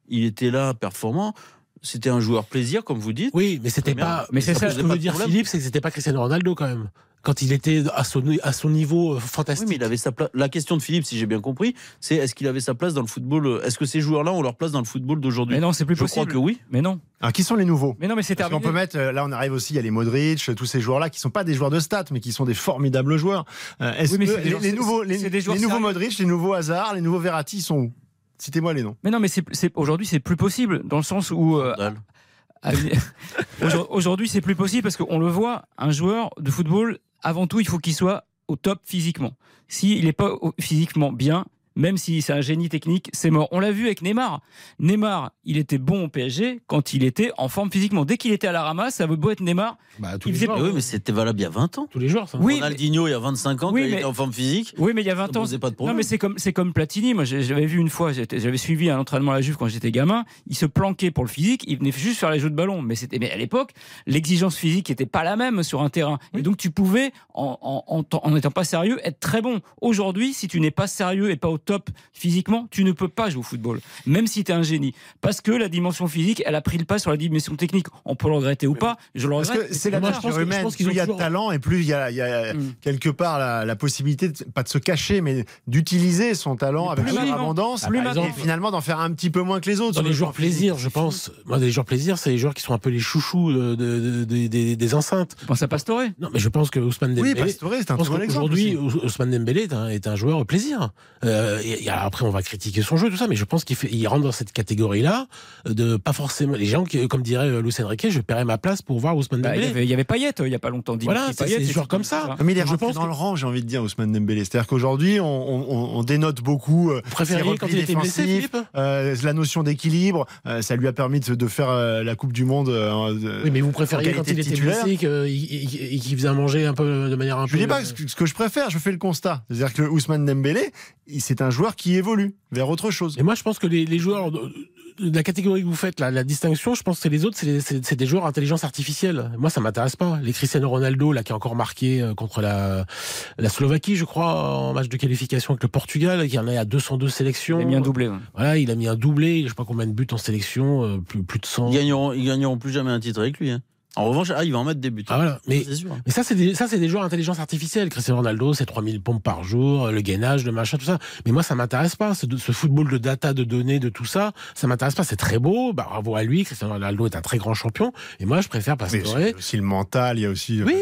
il était là, performant, c'était un joueur plaisir, comme vous dites. Oui, mais c'était pas. Mais c'est ça, Ce que veut dire problème. Philippe, c'est que c'était pas Cristiano Ronaldo quand même. quand il était à son, à son niveau euh, Oui, fantastique. mais il avait sa place. La question de Philippe, si j'ai bien compris, c'est est-ce qu'il avait sa place dans le football euh, Est-ce que ces joueurs-là ont leur place dans le football d'aujourd'hui? Mais non, c'est plus Je possible. crois que oui. Mais non. Alors, qui sont les nouveaux? Mais non, mais c'est terminé. peut mettre, euh, là on arrive aussi, il y a les Modric, tous ces joueurs-là qui sont pas des joueurs de stats, mais qui sont des formidables joueurs. Euh, Est-ce Oui, que les, joueurs- les c'est- nouveaux, les, des les nouveaux. Modric, les nouveaux Hazard, les nouveaux Verratti ils sont où? Citez-moi les noms. Mais non, mais c'est, c'est- aujourd'hui, c'est plus possible dans le sens où. euh, Aujourd'hui, c'est plus possible parce qu'on le voit, un joueur de football, avant tout, il faut qu'il soit au top physiquement. S'il n'est pas physiquement bien, même si c'est un génie technique, c'est mort. On l'a vu avec Neymar. Neymar, il était bon au PSG quand il était en forme physiquement. Dès qu'il était à la ramasse, ça veut beau être Neymar. Bah, tous il les faisait- joueurs, Mais oui, mais c'était valable il y a 20 ans. tous les joueurs, ça. Oui, mais- Ronaldinho, il y a 25 ans, Oui, quand il mais- était en forme physique. Oui, mais il y a 20 Ça ans. posait pas de Non, mais c'est comme, c'est comme Platini. Moi, j'ai- j'avais vu une fois, j'avais suivi un entraînement à la Juve quand j'étais gamin. Il se planquait pour le physique. Il venait juste faire les jeux de ballon. Mais c'était, mais à l'époque, l'exigence physique n'était pas la même sur un terrain. Et donc, tu pouvais, en, en, en t'en- en n'étant pas sérieux, être très bon. Aujourd'hui, si tu n'es pas sérieux et pas au top physiquement, tu ne peux pas jouer au football. Même si tu es un génie. Parce que la dimension physique, elle a pris le pas sur la dimension technique. On peut le regretter ou pas. Je le Parce regrette. que c'est la nature humaine. Plus il y a de talent et plus il y a, il y a Mm. quelque part la, la possibilité, de- pas de se cacher, mais d'utiliser son talent Mais avec plus son abondance Plus et finalement d'en faire un petit peu moins que les autres. Dans les le joueurs plaisir, je pense. Moi, des joueurs plaisir, c'est les joueurs qui sont un peu les chouchous de- de- de- de- des- des enceintes. Je pense à Pastore. Non, mais je pense que Ousmane Oui, Dembélé. Pastore, c'est Je un pense très bon exemple. qu'aujourd'hui, aussi. Ous- Ousmane Dembélé est un, est un joueur plaisir. Euh, et- et après, on va critiquer son jeu, tout ça, mais je pense qu'il fait, il rentre dans cette catégorie-là de pas forcément les gens qui, comme dirait euh, Luis Enrique, je paierai ma place pour voir Ousmane Bah, il, y Dembélé. avait, il y avait Payet euh, il y a pas longtemps. Voilà, c'est- Payet, c'est des joueurs comme ça. Mais il est Je rentré pense dans que- le rang, j'ai envie de dire, Ousmane Dembélé. C'est-à-dire qu'aujourd'hui, on, on- on dénote beaucoup euh, ses quand il était blessé, euh, la notion d'équilibre. euh, ça lui a permis de, de faire euh, la Coupe du Monde. euh, de- Oui, mais vous préfériez quand il était titulaire. blessé qu'il- il- et qu'il faisait manger un peu de manière un Je peu. dis pas ce que, ce que je préfère, je fais le constat. C'est-à-dire que Ousmane Dembélé, il- c'est un joueur qui évolue vers autre chose. Et moi, je pense que les, les joueurs de, de la catégorie que vous faites, là, la distinction, je pense que les autres, c'est les- c'est c'est des joueurs intelligence artificielle. Moi, ça m'intéresse pas. Les Cristiano Ronaldo, là, qui a encore marqué euh, contre la, la Slovaquie, je crois, en match de qualification avec le Portugal, qui en est à 202 sélections. Il a mis un doublé. ouais. Voilà, il a mis un doublé, je sais pas combien de buts en sélection, euh, plus, plus de 100. Ils gagneront, ils gagneront plus jamais un titre avec lui. hein. En revanche, ah, il va en mettre des buts. Ah, voilà. Mais, sûr. mais ça, c'est des, ça, c'est des joueurs intelligence artificielle. Cristiano Ronaldo, c'est 3000 pompes par jour, le gainage, le machin, tout ça. Mais moi, ça m'intéresse pas. Ce, ce football de data, de données, de tout ça, ça m'intéresse pas. C'est très beau. Bah, bravo à lui. Cristiano Ronaldo est un très grand champion. Et moi, je préfère Oui, Pastore. il y a aussi le mental, il y a aussi Oui,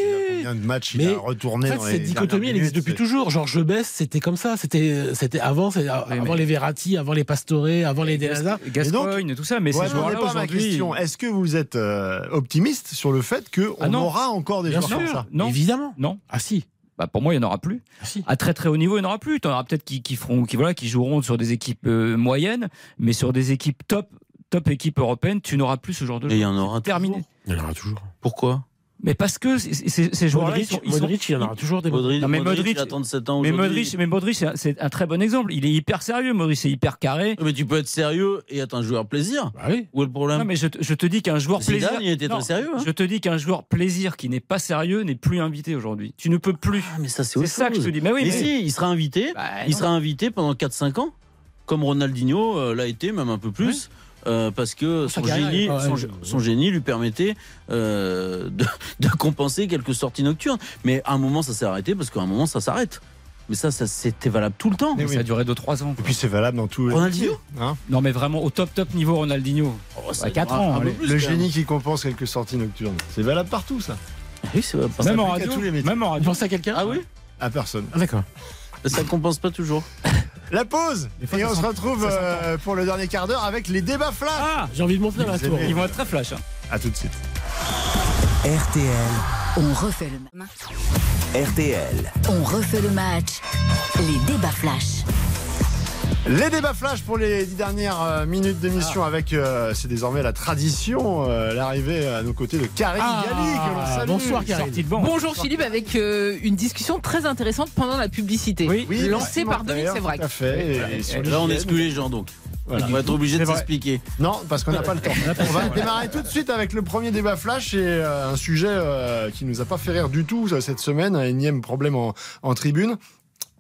combien de matchs mais il a retourné En fait, dans les cette dichotomie, elle existe depuis toujours. Georges Best, c'était comme ça. C'était, c'était avant, c'est- avant mais- les Verratti, avant les Pastore, avant les Denazar. Gascoigne, tout ça. Mais Ouais, ces non, joueurs-là mais pas ma question. Est-ce que vous êtes euh, optimiste sur le fait qu'on Ah aura encore des Bien joueurs comme ça? Non, Évidemment. non. Ah si. Bah, pour moi, il n'y en aura plus. Ah si. À très très haut niveau, il n'y en aura plus. Tu en auras peut-être qui, qui feront, qui voilà, qui joueront sur des équipes euh, moyennes, mais sur des équipes top, top équipes européennes, tu n'auras plus ce genre de Et il y en aura Terminé. toujours. Il y en aura toujours. Pourquoi? Mais parce que ces joueurs-là, ils Modric, sont, ils sont- Modric, il y en aura toujours des. Modric, Non, mais Modric, Modric- il a 37 ans Mais. Modric, mais Modric, c'est un- très bon exemple. Il est hyper sérieux. Modric, c'est hyper carré. Mais tu peux être sérieux et être un joueur plaisir. Bah oui. Où est le problème Non, mais je, te- je te dis qu'un joueur Zidane, plaisir. il était Non, très sérieux. hein. Je te dis qu'un joueur plaisir qui n'est pas sérieux n'est plus invité aujourd'hui. Tu ne peux plus. Ah, mais ça, c'est C'est ça que je te dis. Mais oui, mais mais- si, il sera invité. Bah, il sera invité pendant 4-5 ans, comme Ronaldinho euh, l'a été, même un peu plus. Euh, parce que son carrière, génie, son, génie lui permettait euh, de, de compenser quelques sorties nocturnes. Mais à un moment, ça s'est arrêté parce qu'à un moment, ça s'arrête. Mais ça, ça c'était valable tout le temps. Mais Ça a duré 2-3 ans. Et puis c'est valable dans tous les Ronaldinho Hein Non, mais vraiment au top top niveau Ronaldinho. Oh, ça à 4 durera ans. allez. plus, Le génie qui compense quelques sorties nocturnes. C'est valable partout, ça. Ah Oui, c'est pas- Même en s'applique à radio. tous les. Même en Vous radio. pensez à quelqu'un? Ah oui? À personne. Ah, D'accord. Ça compense pas toujours. La pause fois, Et on se retrouve euh, pour le dernier quart d'heure avec les débats flash. Ah J'ai envie de monter dans la tour. Ils vont être très flash. hein. À tout de suite. RTL, On refait le match. RTL, On refait le match. Les débats flash. Les débats flash pour les dix dernières euh, minutes d'émission Ah. avec, euh, c'est désormais la tradition, euh, l'arrivée à nos côtés de Karine Ah, Galli. bonsoir, Karine. Bonjour Philippe, avec euh, une discussion très intéressante pendant la publicité. Oui. Oui, Lancée par Dominique Sévrac. Tout à fait. Et sur Là, on exclut les gens donc. Voilà. On va être obligé de s'expliquer. Non, parce qu'on n'a pas le temps. On va démarrer tout de suite avec le premier débat flash et euh, un sujet euh, qui nous a pas fait rire du tout euh, cette semaine, un énième problème en, en tribune.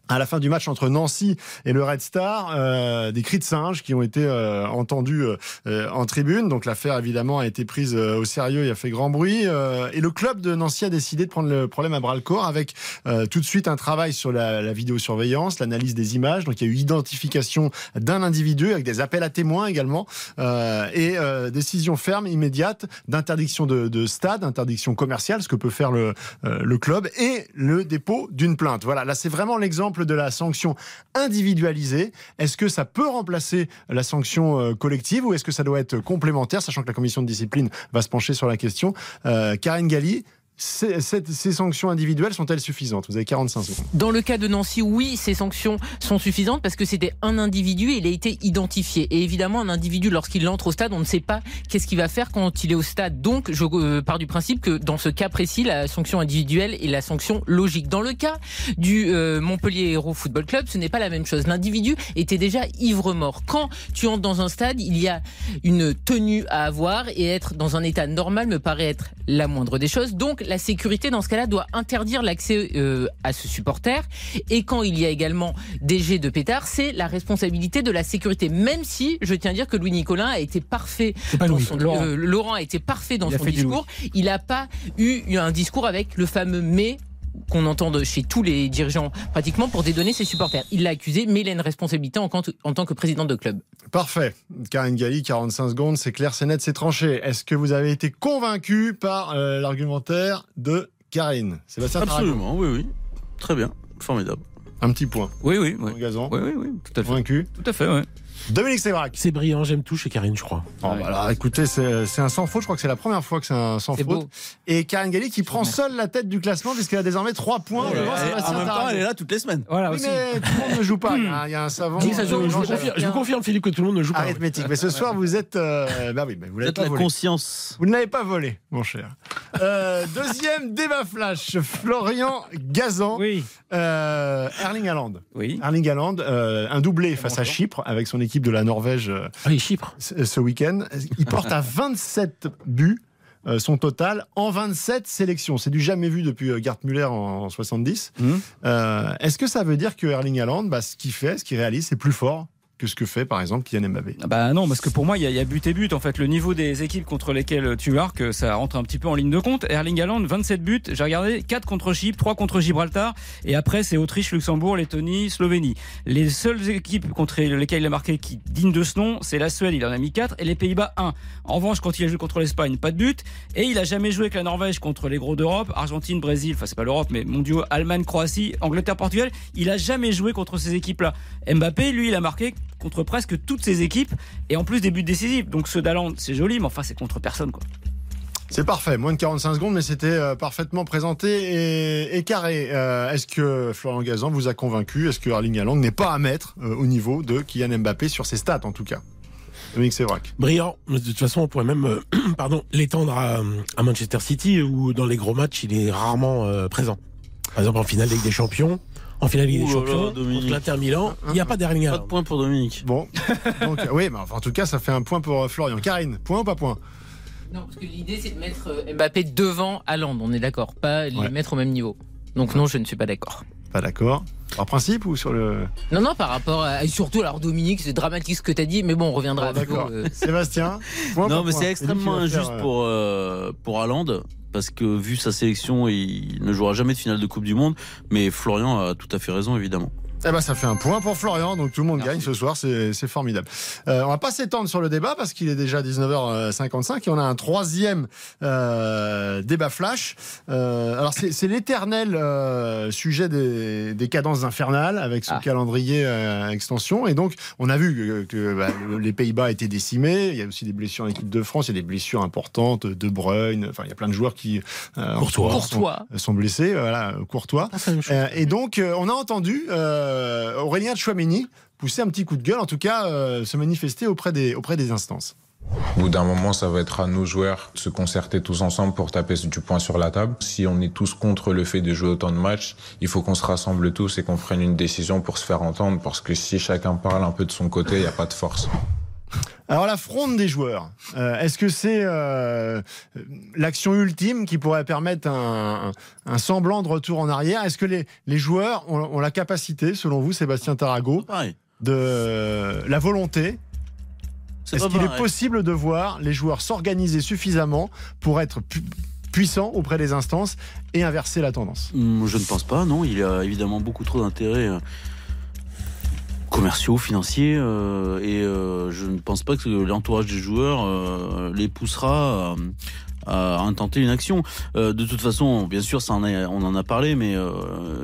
À la fin du match entre Nancy et le Red Star, euh, des cris de singe qui ont été euh, entendus euh, en tribune. Donc l'affaire évidemment a été prise euh, au sérieux et a fait grand bruit. Euh, et le club de Nancy a décidé de prendre le problème à bras le corps avec euh, tout de suite un travail sur la, la vidéosurveillance, l'analyse des images. Donc il y a eu identification d'un individu avec des appels à témoins également euh, et euh, décision ferme immédiate d'interdiction de, de stade, interdiction commerciale, ce que peut faire le, euh, le club et le dépôt d'une plainte. Voilà, là c'est vraiment l'exemple de la sanction individualisée. Est-ce que ça peut remplacer la sanction euh, collective ou est-ce que ça doit être complémentaire, sachant que la commission de discipline va se pencher sur la question? Euh, Karine Galli, ces, sanctions individuelles sont-elles suffisantes? Vous avez 45 secondes. Dans le cas de Nancy, oui, ces sanctions sont suffisantes parce que c'était un individu et il a été identifié. Et évidemment, un individu, lorsqu'il entre au stade, on ne sait pas qu'est-ce qu'il va faire quand il est au stade. Donc, je euh, pars du principe que dans ce cas précis, la sanction individuelle est la sanction logique. Dans le cas du euh, Montpellier Héros Football Club, ce n'est pas la même chose. L'individu était déjà ivre-mort. Quand tu entres dans un stade, il y a une tenue à avoir et être dans un état normal me paraît être la moindre des choses. Donc, la sécurité, dans ce cas-là, doit interdire l'accès euh, à ce supporter. Et quand il y a également des jets de pétards, c'est la responsabilité de la sécurité. Même si, je tiens à dire que Louis Nicolin a été parfait pas dans Louis, son, Laurent. euh, Laurent a été parfait dans Il son discours. Il n'a pas eu un discours avec le fameux mais qu'on entend de chez tous les dirigeants pratiquement pour dédonner ses supporters. Il l'a accusé, mais il a une responsabilité en, tant- en tant que président de club. Parfait. Karine Galli, 45 secondes, c'est clair, c'est net, c'est tranché. Est-ce que vous avez été convaincu par euh, l'argumentaire de Karine? Sébastien Absolument, oui, oui. Très bien, formidable. Un petit point. Oui, oui, oui. Jean Gazan, Oui, oui, oui, tout à fait. convaincu. Tout à fait, ouais. Dominique Sévrac. C'est brillant, j'aime tout chez Karine, je crois. Oh, bah écoutez, c'est un sans faute. Je crois que c'est la première fois que c'est un sans faute. beau. Et Karine Galli qui prend seule la tête du classement puisqu'elle a désormais 3 points devant Et Sébastien en même temps, elle est là toutes les semaines. Voilà Oui, aussi. mais tout le monde ne joue pas. Il y a, il y a un savant. Ça euh, joue, Je vous, confirme, je vous confirme, Philippe, que tout le monde ne joue pas. Arithmétique. Mais ce soir, vous êtes. euh, bah oui, mais vous êtes pas la volé. conscience. Vous ne l'avez pas volé, mon cher. Euh, deuxième débat flash. Florian Gazan. Oui, Euh, Erling Haaland. oui. Erling Haaland, un doublé face à Chypre avec son équipe de la Norvège euh, Allez, Chypre. ce week-end. Il porte à 27 buts. euh, son total en 27 sélections. C'est du jamais vu depuis euh, Gerd Müller en, en 70. Mhm. Euh, Est-ce que ça veut dire que Erling Haaland, bah, ce qu'il fait, ce qu'il réalise, c'est plus fort que ce que fait par exemple Kylian Mbappé Ah Bah non, parce que pour moi, il y, a- but et but. En fait, le niveau des équipes contre lesquelles tu marques, ça rentre un petit peu en ligne de compte. Erling Haaland, 27 buts. J'ai regardé 4 contre Chypre, 3 contre Gibraltar. Et après, c'est Autriche, Luxembourg, Lettonie, Slovénie. Les seules équipes contre lesquelles il a marqué qui digne de ce nom, c'est la Suède. Il en a mis 4 et les Pays-Bas 1. En revanche, quand il a joué contre l'Espagne, pas de but. Et il a jamais joué avec la Norvège contre les gros d'Europe, Argentine, Brésil. Enfin, c'est pas l'Europe, mais mondiaux, Allemagne, Croatie, Angleterre, Portugal. Il a jamais joué contre ces équipes-là. Mbappé, lui, il a marqué contre presque toutes ces équipes et en plus des buts décisifs. Donc ceux d'Aland, c'est joli, mais enfin c'est contre personne quoi. C'est parfait, moins de 45 secondes, mais c'était euh, parfaitement présenté et, et carré. Euh, Est-ce que Florian Gazan vous a convaincu? Est-ce que Erling Haaland n'est pas à mettre euh, au niveau de Kylian Mbappé sur ses stats en tout cas? Dominique Sévrac. Brillant. Mais De toute façon, on pourrait même euh, pardon, l'étendre à, à Manchester City, où dans les gros matchs, il est rarement euh, présent. Par exemple, en finale Ligue des Champions, en finale Ligue des Champions, Dominique. contre l'Inter Milan, il n'y a pas d'Erling Pas de point pour Dominique. Bon, donc oui, mais enfin, en tout cas, ça fait un point pour euh, Florian. Karine, point ou pas point? Non, parce que l'idée c'est de mettre euh, Mbappé devant Haaland, on est d'accord, pas les Ouais. mettre au même niveau. Donc non, je ne suis pas d'accord. Pas d'accord. Par principe ou sur le. Non, non, par rapport à. et surtout, alors Dominique, c'est dramatique ce que tu as dit, mais bon, on reviendra Flo, d'accord. euh, Sébastien Non, mais c'est extrêmement injuste faire, euh, pour, euh, pour Haaland. Parce que vu sa sélection, il ne jouera jamais de finale de Coupe du Monde. Mais Florian a tout à fait raison, évidemment. Eh ben, ça fait un point pour Florian, donc tout le monde gagne ce soir, c'est c'est formidable. Euh, on va pas s'étendre sur le débat parce qu'il est déjà 19h55 et on a un troisième euh, débat flash. Euh, alors c'est c'est l'éternel euh, sujet des, des cadences infernales avec ce Ah. calendrier euh, extension et donc on a vu que, que, bah, le- les Pays-Bas étaient décimés. Il y a aussi des blessures en équipe de France, il y a des blessures importantes, De Bruyne, enfin il y a plein de joueurs qui euh, Courtois. sont- Courtois. sont blessés, voilà, Courtois. Ah, c'est la même chose. Euh, et donc, euh, on a entendu euh, Aurélien Chouameni pousser un petit coup de gueule, en tout cas euh, se manifester auprès des, auprès des instances. Au bout d'un moment, ça va être à nos joueurs de se concerter tous ensemble pour taper du poing sur la table. Si on est tous contre le fait de jouer autant de matchs, il faut qu'on se rassemble tous et qu'on prenne une décision pour se faire entendre, parce que si chacun parle un peu de son côté, il n'y a pas de force. Alors la fronde des joueurs, euh, est-ce que c'est euh, l'action ultime qui pourrait permettre un, un, semblant de retour en arrière? Est-ce que les, les joueurs ont, ont, la capacité, selon vous, Sébastien Tarago, de la volonté? Est-ce qu'il est possible de voir les joueurs s'organiser suffisamment pour être puissants auprès des instances et inverser la tendance? Hum, Je ne pense pas, non. Il y a évidemment beaucoup trop d'intérêt euh, commerciaux, financiers, euh, et euh, je ne pense pas que l'entourage des joueurs euh, les poussera à intenter une action. Euh, de toute façon, bien sûr, on en a parlé, mais euh,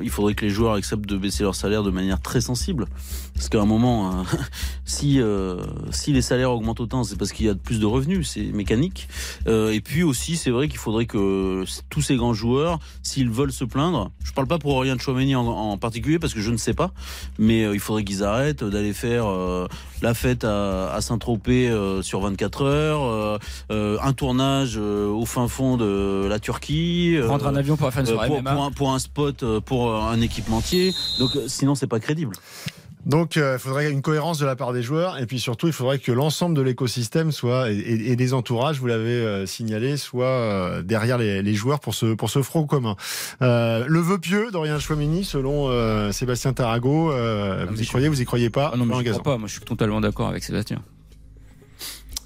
il faudrait que les joueurs acceptent de baisser leur salaire de manière très sensible. Parce qu'à un moment, euh, si, si les salaires augmentent autant, c'est parce qu'il y a plus de revenus, c'est mécanique. et puis aussi, c'est vrai qu'il faudrait que tous ces grands joueurs, s'ils veulent se plaindre, je parle pas pour Aurélien Chouameni en, en particulier, parce que je ne sais pas, mais il faudrait qu'ils arrêtent d'aller faire la fête à, à Saint-Tropez sur 24 heures, un tournage au fin fond de la Turquie. Euh, Prendre un avion pour faire une soirée pour, pour, un, pour, un, spot, euh, pour un équipementier. Donc euh, sinon, c'est pas crédible. Donc, il faudrait une cohérence de la part des joueurs, et puis surtout, il faudrait que l'ensemble de l'écosystème soit et, des entourages, vous l'avez signalé, soit derrière les, joueurs pour ce pour ce front commun. le vœu pieux d'Orient Chouamini, selon Sébastien Tarago, vous y croyez, vous y croyez pas ah Non, mais je crois pas. Moi, je suis totalement d'accord avec Sébastien.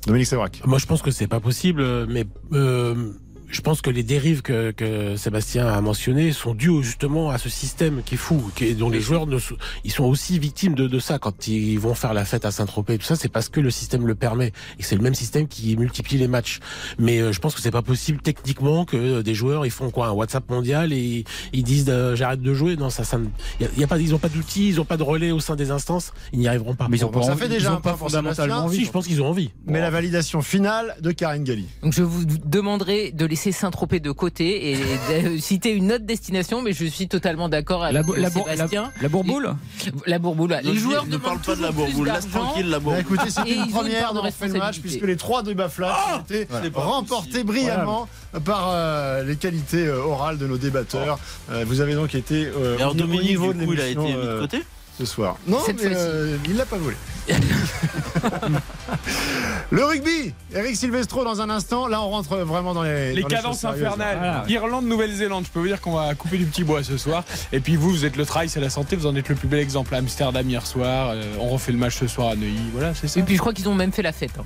Dominique Sévrac. Moi, je pense que c'est pas possible, mais euh, je pense que les dérives que, que, Sébastien a mentionnées sont dues justement à ce système qui est fou, qui dont les joueurs ne, ils sont aussi victimes de, de ça quand ils vont faire la fête à Saint-Tropez. Tout ça, c'est parce que le système le permet et c'est le même système qui multiplie les matchs. Mais euh, je pense que c'est pas possible techniquement que euh, des joueurs ils font quoi un WhatsApp mondial et ils disent euh, j'arrête de jouer. Non, ça, ça, y a, pas, ils ont pas d'outils, ils ont pas de relais au sein des instances, ils n'y arriveront pas. Mais ils ont pas ça fait déjà pas fondamentalement envie. Si, je pense qu'ils ont envie. Mais la validation finale de Karine Galli. Donc je vous demanderai de laisser Saint-Tropez de côté et de citer une autre destination, mais je suis totalement d'accord avec la, Sébastien. La, Bourboule La Bourboule. Les joueurs ne parlent pas de la Bourboule. Laisse tranquille la Bourboule. Bah, écoutez, c'est une première dans le match puisque les trois débats flash ont été remportés brillamment par euh, les qualités euh, orales de nos débatteurs. Euh, vous avez donc été au niveau de il a été mis de côté ce soir. Non, mais euh, il l'a pas volé. le rugby, Eric Silvestro dans un instant. Là, on rentre vraiment dans les. Les cadences infernales. Irlande, Nouvelle-Zélande. Je peux vous dire qu'on va couper du petit bois ce soir. Et puis vous, vous êtes le trail, c'est la santé. Vous en êtes le plus bel exemple à Amsterdam hier soir. Euh, on refait le match ce soir à Neuilly. Voilà, c'est ça. Et puis je crois qu'ils ont même fait la fête. Hein.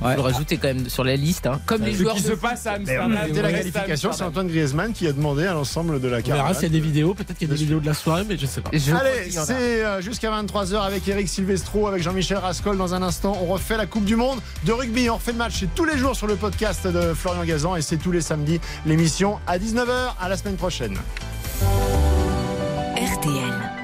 Ouais. Faut le rajouter quand même sur la liste. Hein. Comme les joueurs. qui se passe à Amsterdam. Dès la qualification, c'est Antoine Griezmann qui a demandé à l'ensemble de la carte. On verra s'il y a des vidéos. Peut-être qu'il y a des vidéos de la soirée, mais je sais pas. Allez, c'est euh, jusqu'à 23h avec Eric Silvestro, avec Jean-Michel Rascol. Dans un instant, on refait la Coupe du Monde de rugby. On refait le match. C'est tous les jours sur le podcast de Florian Gazan et c'est tous les samedis. L'émission à 19h. À la semaine prochaine. RTL.